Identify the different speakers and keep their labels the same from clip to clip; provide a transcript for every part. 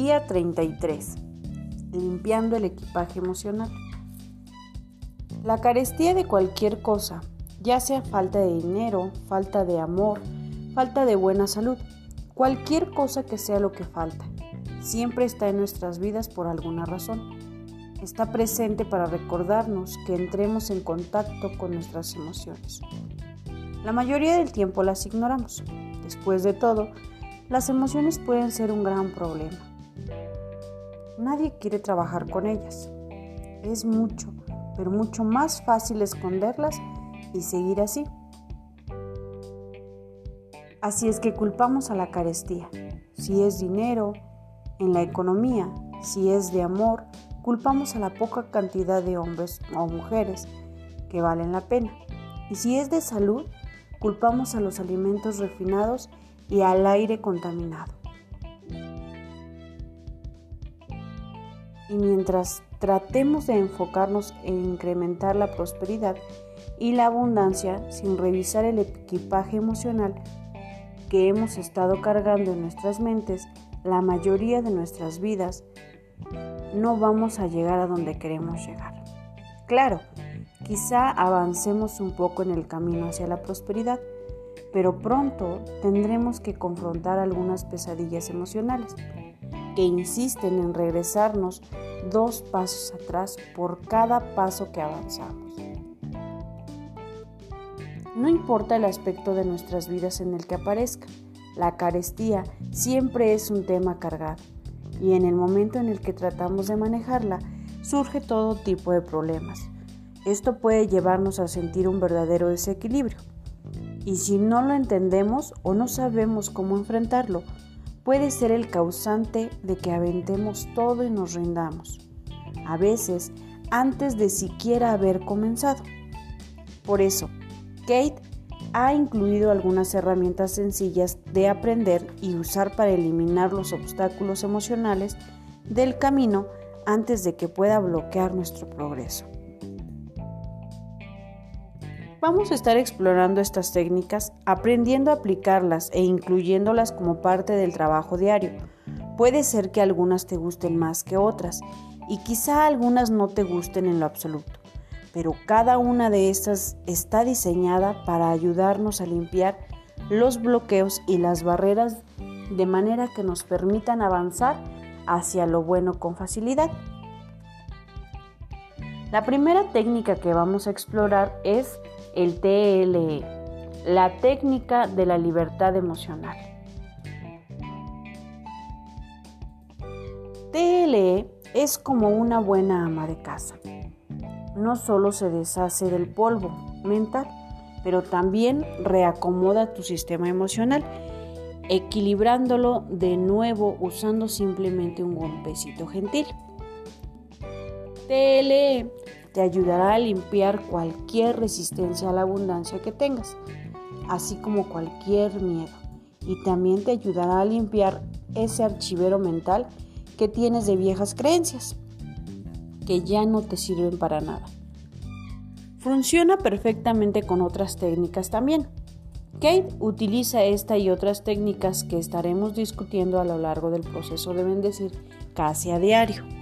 Speaker 1: Día 33. Limpiando el equipaje emocional. La carestía de cualquier cosa, ya sea falta de dinero, falta de amor, falta de buena salud, cualquier cosa que sea lo que falta, siempre está en nuestras vidas por alguna razón. Está presente para recordarnos que entremos en contacto con nuestras emociones. La mayoría del tiempo las ignoramos. Después de todo, las emociones pueden ser un gran problema. Nadie quiere trabajar con ellas. Es mucho, pero mucho más fácil esconderlas y seguir así. Así es que culpamos a la carestía. Si es dinero, en la economía, si es de amor, culpamos a la poca cantidad de hombres o mujeres que valen la pena. Y si es de salud, culpamos a los alimentos refinados y al aire contaminado. Y mientras tratemos de enfocarnos en incrementar la prosperidad y la abundancia sin revisar el equipaje emocional que hemos estado cargando en nuestras mentes, la mayoría de nuestras vidas, no vamos a llegar a donde queremos llegar. Claro, Quizá avancemos un poco en el camino hacia la prosperidad, pero pronto tendremos que confrontar algunas pesadillas emocionales que insisten en regresarnos dos pasos atrás por cada paso que avanzamos. No importa el aspecto de nuestras vidas en el que aparezca, la carestía siempre es un tema cargado y en el momento en el que tratamos de manejarla surge todo tipo de problemas esto puede llevarnos a sentir un verdadero desequilibrio. Y si no lo entendemos o no sabemos cómo enfrentarlo, puede ser el causante de que aventemos todo y nos rindamos. A veces, antes de siquiera haber comenzado. Por eso, Kate ha incluido algunas herramientas sencillas de aprender y usar para eliminar los obstáculos emocionales del camino antes de que pueda bloquear nuestro progreso. Vamos a estar explorando estas técnicas, aprendiendo a aplicarlas e incluyéndolas como parte del trabajo diario. Puede ser que algunas te gusten más que otras y quizá algunas no te gusten en lo absoluto, pero cada una de estas está diseñada para ayudarnos a limpiar los bloqueos y las barreras de manera que nos permitan avanzar hacia lo bueno con facilidad. La primera técnica que vamos a explorar es el TLE, la técnica de la libertad emocional. TLE es como una buena ama de casa. No solo se deshace del polvo mental, pero también reacomoda tu sistema emocional, equilibrándolo de nuevo usando simplemente un golpecito gentil. TLE te ayudará a limpiar cualquier resistencia a la abundancia que tengas, así como cualquier miedo. Y también te ayudará a limpiar ese archivero mental que tienes de viejas creencias, que ya no te sirven para nada. Funciona perfectamente con otras técnicas también. Kate utiliza esta y otras técnicas que estaremos discutiendo a lo largo del proceso de bendecir casi a diario.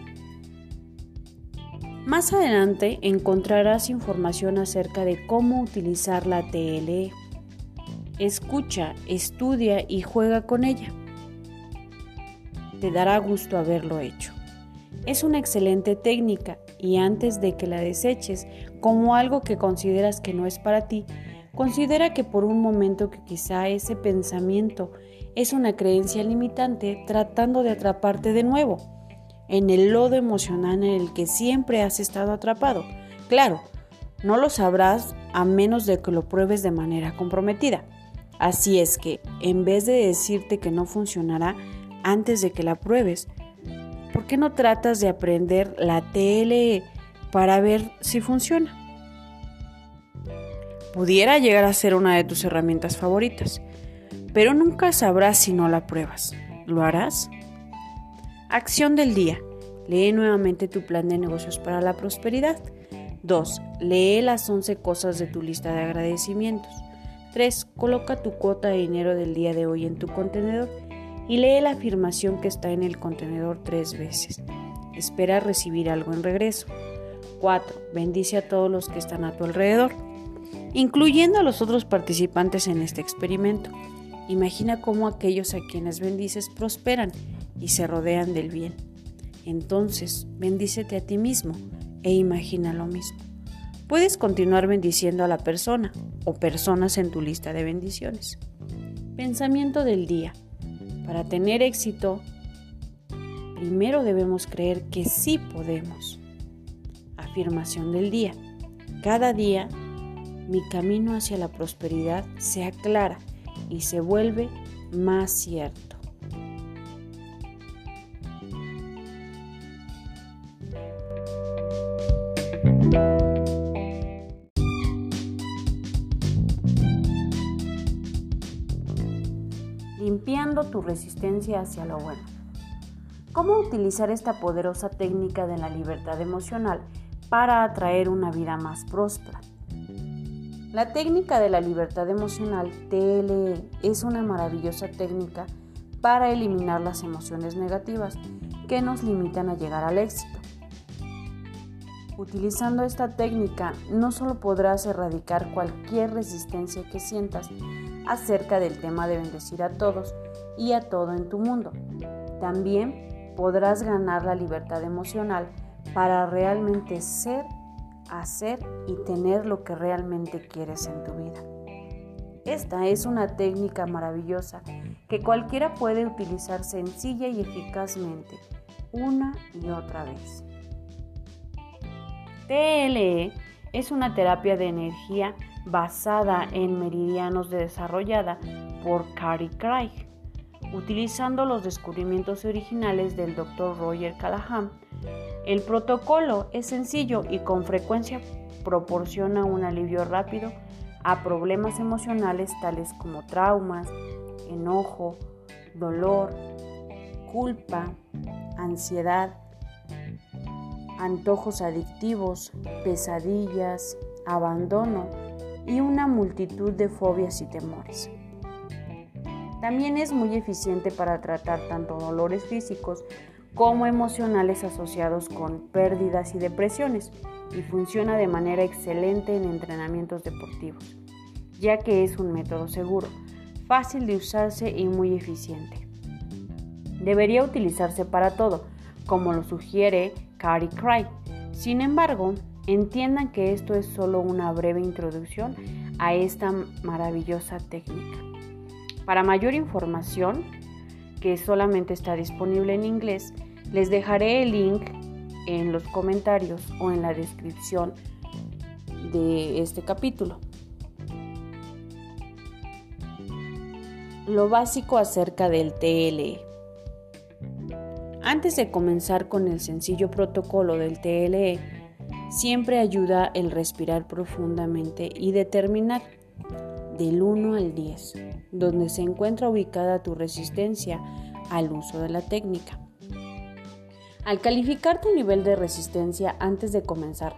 Speaker 1: Más adelante encontrarás información acerca de cómo utilizar la TLE. Escucha, estudia y juega con ella. Te dará gusto haberlo hecho. Es una excelente técnica y antes de que la deseches como algo que consideras que no es para ti, considera que por un momento que quizá ese pensamiento es una creencia limitante tratando de atraparte de nuevo en el lodo emocional en el que siempre has estado atrapado. Claro, no lo sabrás a menos de que lo pruebes de manera comprometida. Así es que, en vez de decirte que no funcionará antes de que la pruebes, ¿por qué no tratas de aprender la TLE para ver si funciona? Pudiera llegar a ser una de tus herramientas favoritas, pero nunca sabrás si no la pruebas. ¿Lo harás? Acción del día. Lee nuevamente tu plan de negocios para la prosperidad. 2. Lee las 11 cosas de tu lista de agradecimientos. 3. Coloca tu cuota de dinero del día de hoy en tu contenedor. y lee la afirmación que está en el contenedor tres veces. Espera recibir algo en regreso. 4. Bendice a todos los que están a tu alrededor, incluyendo a los otros participantes en este experimento. Imagina cómo aquellos a quienes bendices prosperan y se rodean del bien. Entonces, bendícete a ti mismo e imagina lo mismo. Puedes continuar bendiciendo a la persona o personas en tu lista de bendiciones. Pensamiento del día. Para tener éxito, primero debemos creer que sí podemos. Afirmación del día. Cada día mi camino hacia la prosperidad se aclara y se vuelve más cierto. Limpiando tu resistencia hacia lo bueno. ¿Cómo utilizar esta poderosa técnica de la libertad emocional para atraer una vida más próspera? La técnica de la libertad emocional TLE es una maravillosa técnica para eliminar las emociones negativas que nos limitan a llegar al éxito. Utilizando esta técnica no solo podrás erradicar cualquier resistencia que sientas acerca del tema de bendecir a todos y a todo en tu mundo, también podrás ganar la libertad emocional para realmente ser, hacer y tener lo que realmente quieres en tu vida. Esta es una técnica maravillosa que cualquiera puede utilizar sencilla y eficazmente una y otra vez. TLE es una terapia de energía basada en meridianos desarrollada por Carrie Craig, utilizando los descubrimientos originales del Dr. Roger Callahan. El protocolo es sencillo y con frecuencia proporciona un alivio rápido a problemas emocionales tales como traumas, enojo, dolor, culpa, ansiedad, antojos adictivos, pesadillas, abandono y una multitud de fobias y temores. También es muy eficiente para tratar tanto dolores físicos como emocionales asociados con pérdidas y depresiones y funciona de manera excelente en entrenamientos deportivos, ya que es un método seguro, fácil de usarse y muy eficiente. Debería utilizarse para todo, como lo sugiere Carrie Cry. Sin embargo, entiendan que esto es solo una breve introducción a esta maravillosa técnica. Para mayor información, que solamente está disponible en inglés, les dejaré el link en los comentarios o en la descripción de este capítulo. Lo básico acerca del TLE. Antes de comenzar con el sencillo protocolo del TLE, siempre ayuda el respirar profundamente y determinar del 1 al 10, donde se encuentra ubicada tu resistencia al uso de la técnica. Al calificar tu nivel de resistencia antes de comenzar,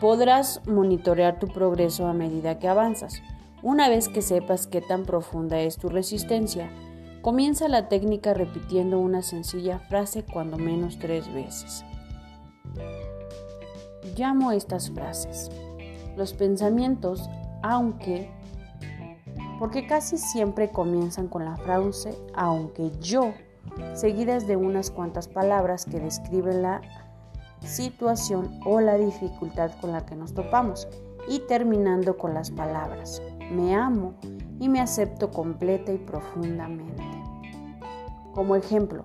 Speaker 1: podrás monitorear tu progreso a medida que avanzas. Una vez que sepas qué tan profunda es tu resistencia, Comienza la técnica repitiendo una sencilla frase cuando menos tres veces. Llamo estas frases los pensamientos, aunque, porque casi siempre comienzan con la frase aunque yo, seguidas de unas cuantas palabras que describen la situación o la dificultad con la que nos topamos y terminando con las palabras me amo y me acepto completa y profundamente. Como ejemplo,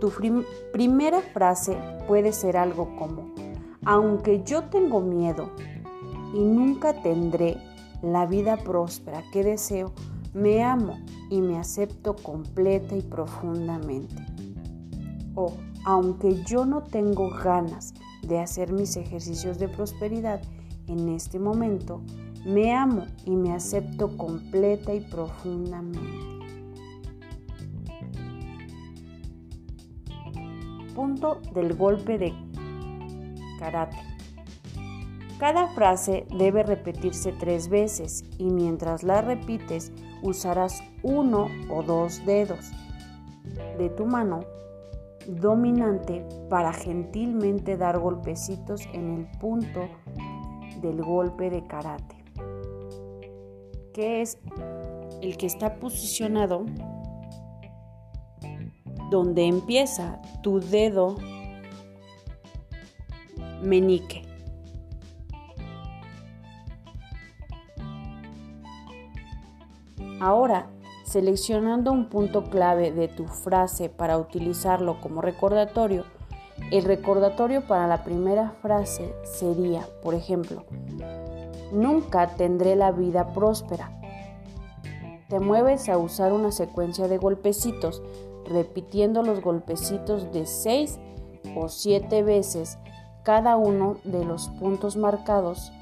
Speaker 1: tu primera frase puede ser algo como, aunque yo tengo miedo y nunca tendré la vida próspera que deseo, me amo y me acepto completa y profundamente. O, aunque yo no tengo ganas de hacer mis ejercicios de prosperidad en este momento, me amo y me acepto completa y profundamente. Punto del golpe de karate. Cada frase debe repetirse tres veces y mientras la repites usarás uno o dos dedos. de tu mano dominante para gentilmente dar golpecitos en el punto del golpe de karate, que es el que está posicionado donde empieza tu dedo menique. Ahora, seleccionando un punto clave de tu frase para utilizarlo como recordatorio, el recordatorio para la primera frase sería, por ejemplo, nunca tendré la vida próspera. Te mueves a usar una secuencia de golpecitos, repitiendo los golpecitos de 6 o 7 veces cada uno de los puntos marcados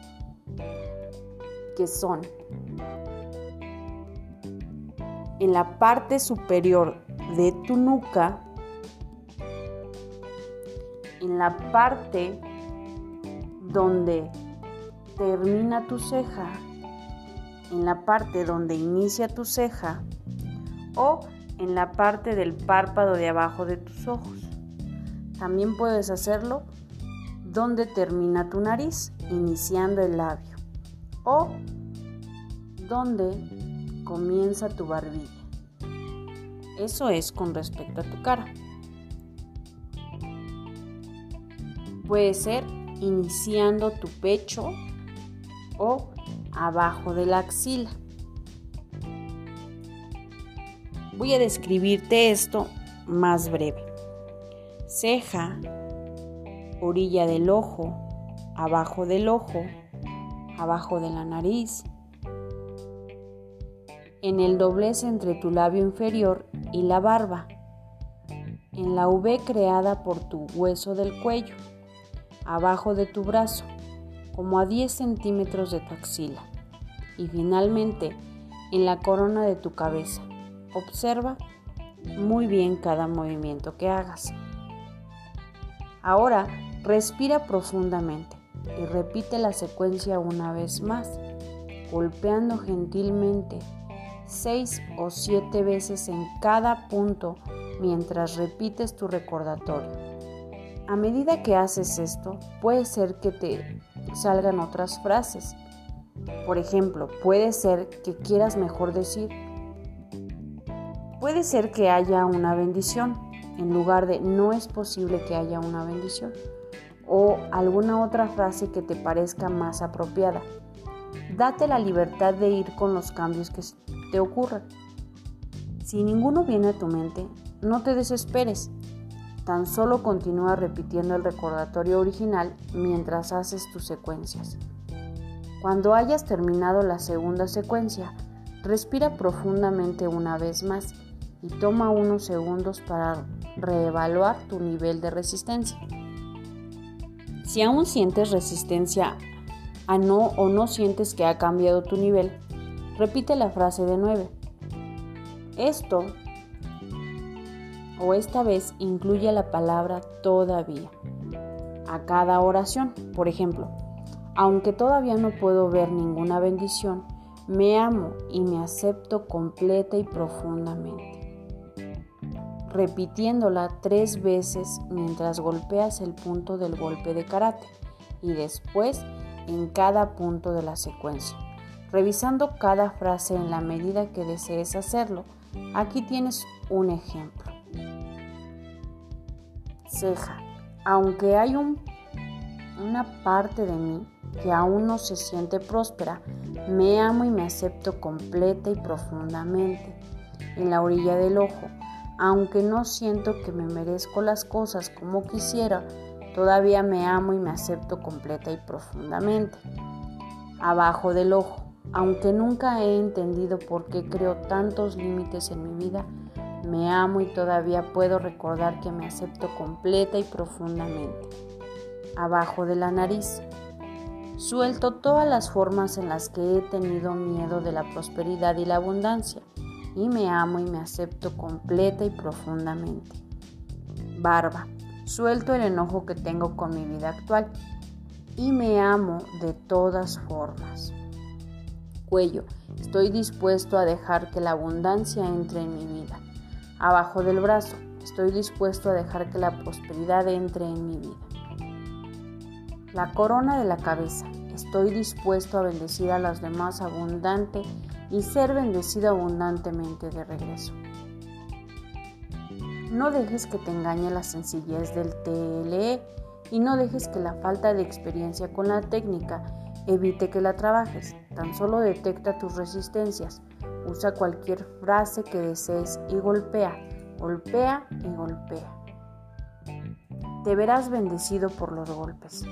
Speaker 1: que son en la parte superior de tu nuca, en la parte donde termina tu ceja, en la parte donde inicia tu ceja o en la parte del párpado de abajo de tus ojos. También puedes hacerlo donde termina tu nariz, iniciando el labio o donde comienza tu barbilla. Eso es con respecto a tu cara. Puede ser iniciando tu pecho o abajo de la axila. Voy a describirte esto más breve. Ceja, orilla del ojo, abajo del ojo, abajo de la nariz, en el doblez entre tu labio inferior y la barba, en la V creada por tu hueso del cuello, abajo de tu brazo, como a 10 centímetros de tu axila, y finalmente en la corona de tu cabeza. Observa muy bien cada movimiento que hagas. Ahora respira profundamente y repite la secuencia una vez más, golpeando gentilmente seis o siete veces en cada punto mientras repites tu recordatorio. A medida que haces esto, puede ser que te salgan otras frases. Por ejemplo, puede ser que quieras mejor decir, puede ser que haya una bendición en lugar de no es posible que haya una bendición o alguna otra frase que te parezca más apropiada. Date la libertad de ir con los cambios que te ocurran. Si ninguno viene a tu mente, no te desesperes. Tan solo continúa repitiendo el recordatorio original mientras haces tus secuencias. Cuando hayas terminado la segunda secuencia, respira profundamente una vez más y toma unos segundos para reevaluar tu nivel de resistencia. Si aún sientes resistencia a no o no sientes que ha cambiado tu nivel, repite la frase de 9. Esto o esta vez incluye la palabra todavía a cada oración. Por ejemplo, aunque todavía no puedo ver ninguna bendición, me amo y me acepto completa y profundamente. Repitiéndola tres veces mientras golpeas el punto del golpe de karate y después en cada punto de la secuencia, revisando cada frase en la medida que desees hacerlo. Aquí tienes un ejemplo. Ceja. Aunque hay un, una parte de mí que aún no se siente próspera, me amo y me acepto completa y profundamente. En la orilla del ojo, aunque no siento que me merezco las cosas como quisiera, Todavía me amo y me acepto completa y profundamente. Abajo del ojo, aunque nunca he entendido por qué creo tantos límites en mi vida, me amo y todavía puedo recordar que me acepto completa y profundamente. Abajo de la nariz, suelto todas las formas en las que he tenido miedo de la prosperidad y la abundancia y me amo y me acepto completa y profundamente. Barba. Suelto el enojo que tengo con mi vida actual y me amo de todas formas. Cuello, estoy dispuesto a dejar que la abundancia entre en mi vida. Abajo del brazo, estoy dispuesto a dejar que la prosperidad entre en mi vida. La corona de la cabeza, estoy dispuesto a bendecir a los demás abundante y ser bendecido abundantemente de regreso. No dejes que te engañe la sencillez del TLE y no dejes que la falta de experiencia con la técnica evite que la trabajes. Tan solo detecta tus resistencias. Usa cualquier frase que desees y golpea, golpea y golpea. Te verás bendecido por los golpes.